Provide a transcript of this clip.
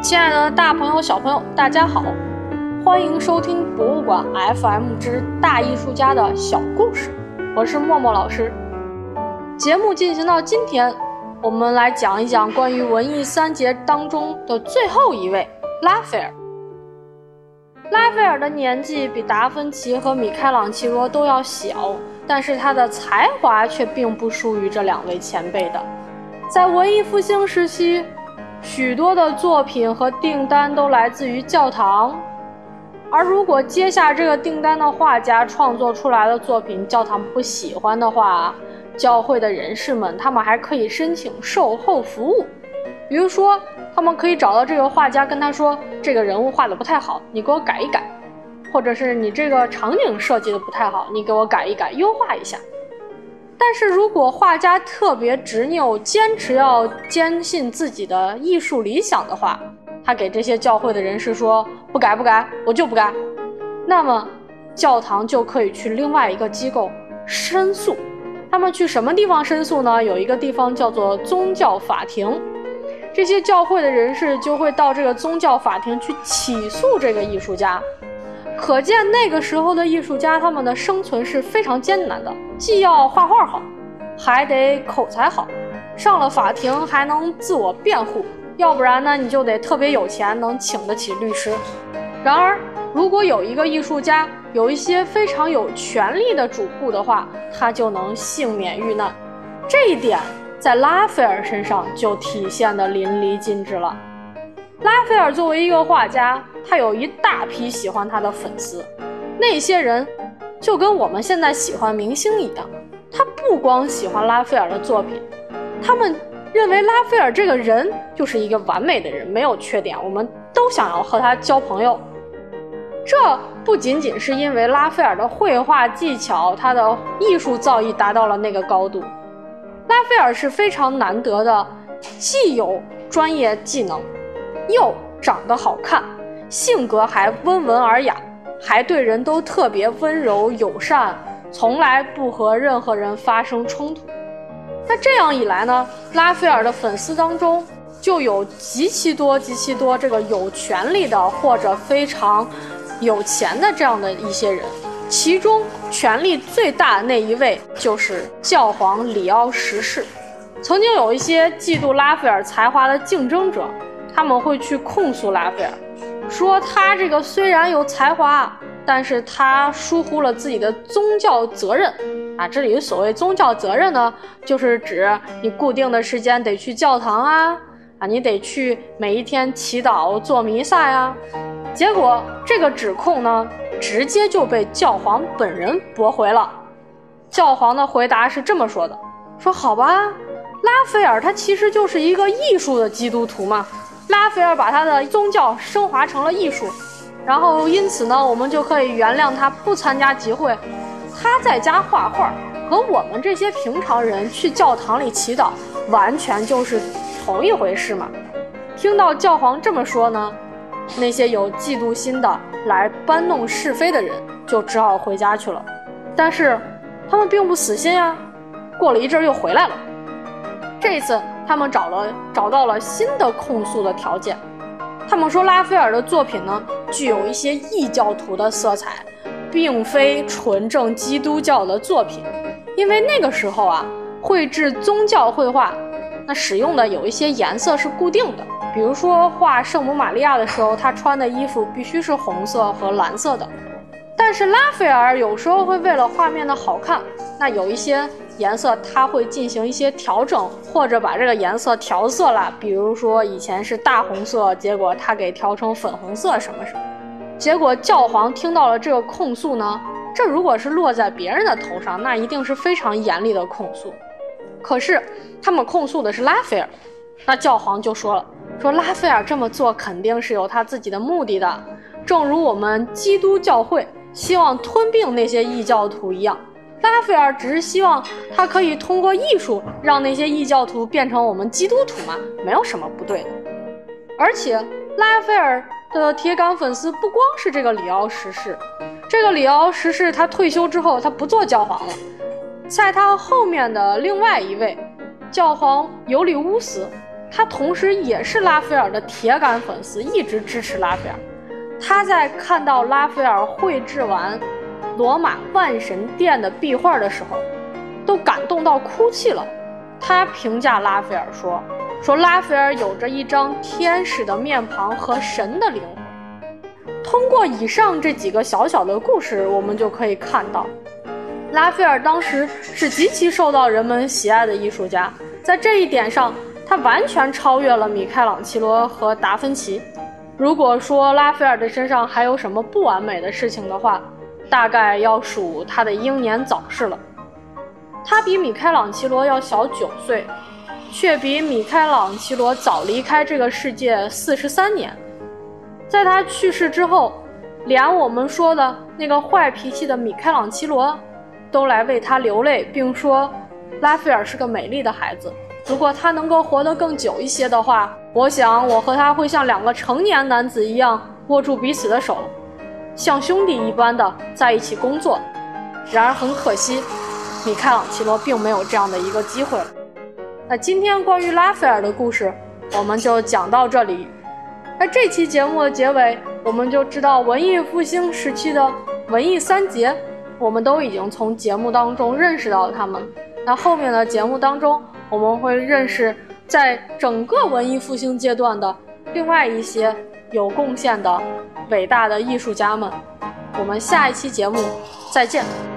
亲爱的大朋友、小朋友，大家好，欢迎收听博物馆 FM 之大艺术家的小故事，我是默默老师。节目进行到今天，我们来讲一讲关于文艺三杰当中的最后一位拉斐尔。拉斐尔的年纪比达芬奇和米开朗基罗都要小，但是他的才华却并不输于这两位前辈的。在文艺复兴时期。许多的作品和订单都来自于教堂，而如果接下这个订单的画家创作出来的作品教堂不喜欢的话，教会的人士们他们还可以申请售后服务，比如说他们可以找到这个画家跟他说这个人物画的不太好，你给我改一改，或者是你这个场景设计的不太好，你给我改一改，优化一下。但是如果画家特别执拗，坚持要坚信自己的艺术理想的话，他给这些教会的人士说不改不改，我就不改，那么教堂就可以去另外一个机构申诉。他们去什么地方申诉呢？有一个地方叫做宗教法庭，这些教会的人士就会到这个宗教法庭去起诉这个艺术家。可见那个时候的艺术家，他们的生存是非常艰难的，既要画画好，还得口才好，上了法庭还能自我辩护，要不然呢，你就得特别有钱，能请得起律师。然而，如果有一个艺术家有一些非常有权力的主顾的话，他就能幸免遇难。这一点在拉斐尔身上就体现得淋漓尽致了。拉斐尔作为一个画家，他有一大批喜欢他的粉丝，那些人就跟我们现在喜欢明星一样，他不光喜欢拉斐尔的作品，他们认为拉斐尔这个人就是一个完美的人，没有缺点，我们都想要和他交朋友。这不仅仅是因为拉斐尔的绘画技巧，他的艺术造诣达到了那个高度，拉斐尔是非常难得的，既有专业技能。又长得好看，性格还温文尔雅，还对人都特别温柔友善，从来不和任何人发生冲突。那这样一来呢，拉斐尔的粉丝当中就有极其多、极其多这个有权利的或者非常有钱的这样的一些人，其中权力最大的那一位就是教皇里奥十世。曾经有一些嫉妒拉斐尔才华的竞争者。他们会去控诉拉斐尔，说他这个虽然有才华，但是他疏忽了自己的宗教责任啊。这里所谓宗教责任呢，就是指你固定的时间得去教堂啊，啊，你得去每一天祈祷做弥撒呀。结果这个指控呢，直接就被教皇本人驳回了。教皇的回答是这么说的：说好吧，拉斐尔他其实就是一个艺术的基督徒嘛。拉斐尔把他的宗教升华成了艺术，然后因此呢，我们就可以原谅他不参加集会，他在家画画，和我们这些平常人去教堂里祈祷，完全就是同一回事嘛。听到教皇这么说呢，那些有嫉妒心的来搬弄是非的人就只好回家去了。但是他们并不死心呀，过了一阵又回来了。这一次。他们找了找到了新的控诉的条件，他们说拉斐尔的作品呢具有一些异教徒的色彩，并非纯正基督教的作品，因为那个时候啊，绘制宗教绘画，那使用的有一些颜色是固定的，比如说画圣母玛利亚的时候，她穿的衣服必须是红色和蓝色的，但是拉斐尔有时候会为了画面的好看，那有一些。颜色它会进行一些调整，或者把这个颜色调色了。比如说以前是大红色，结果他给调成粉红色什么什么。结果教皇听到了这个控诉呢，这如果是落在别人的头上，那一定是非常严厉的控诉。可是他们控诉的是拉斐尔，那教皇就说了，说拉斐尔这么做肯定是有他自己的目的的，正如我们基督教会希望吞并那些异教徒一样。拉斐尔只是希望他可以通过艺术让那些异教徒变成我们基督徒嘛，没有什么不对的。而且拉斐尔的铁杆粉丝不光是这个里奥十世，这个里奥十世他退休之后他不做教皇了，在他后面的另外一位教皇尤里乌斯，他同时也是拉斐尔的铁杆粉丝，一直支持拉斐尔。他在看到拉斐尔绘制完罗马万神殿的壁画的时候，都感动到哭泣了。他评价拉斐尔说：“说拉斐尔有着一张天使的面庞和神的灵魂。”通过以上这几个小小的故事，我们就可以看到，拉斐尔当时是极其受到人们喜爱的艺术家。在这一点上，他完全超越了米开朗基罗和达芬奇。如果说拉斐尔的身上还有什么不完美的事情的话，大概要数他的英年早逝了。他比米开朗基罗要小九岁，却比米开朗基罗早离开这个世界四十三年。在他去世之后，连我们说的那个坏脾气的米开朗基罗，都来为他流泪，并说拉斐尔是个美丽的孩子。如果他能够活得更久一些的话，我想我和他会像两个成年男子一样握住彼此的手，像兄弟一般的在一起工作。然而很可惜，米开朗基罗并没有这样的一个机会。那今天关于拉斐尔的故事，我们就讲到这里。那这期节目的结尾，我们就知道文艺复兴时期的文艺三杰，我们都已经从节目当中认识到了他们。那后面的节目当中。我们会认识在整个文艺复兴阶段的另外一些有贡献的伟大的艺术家们。我们下一期节目再见。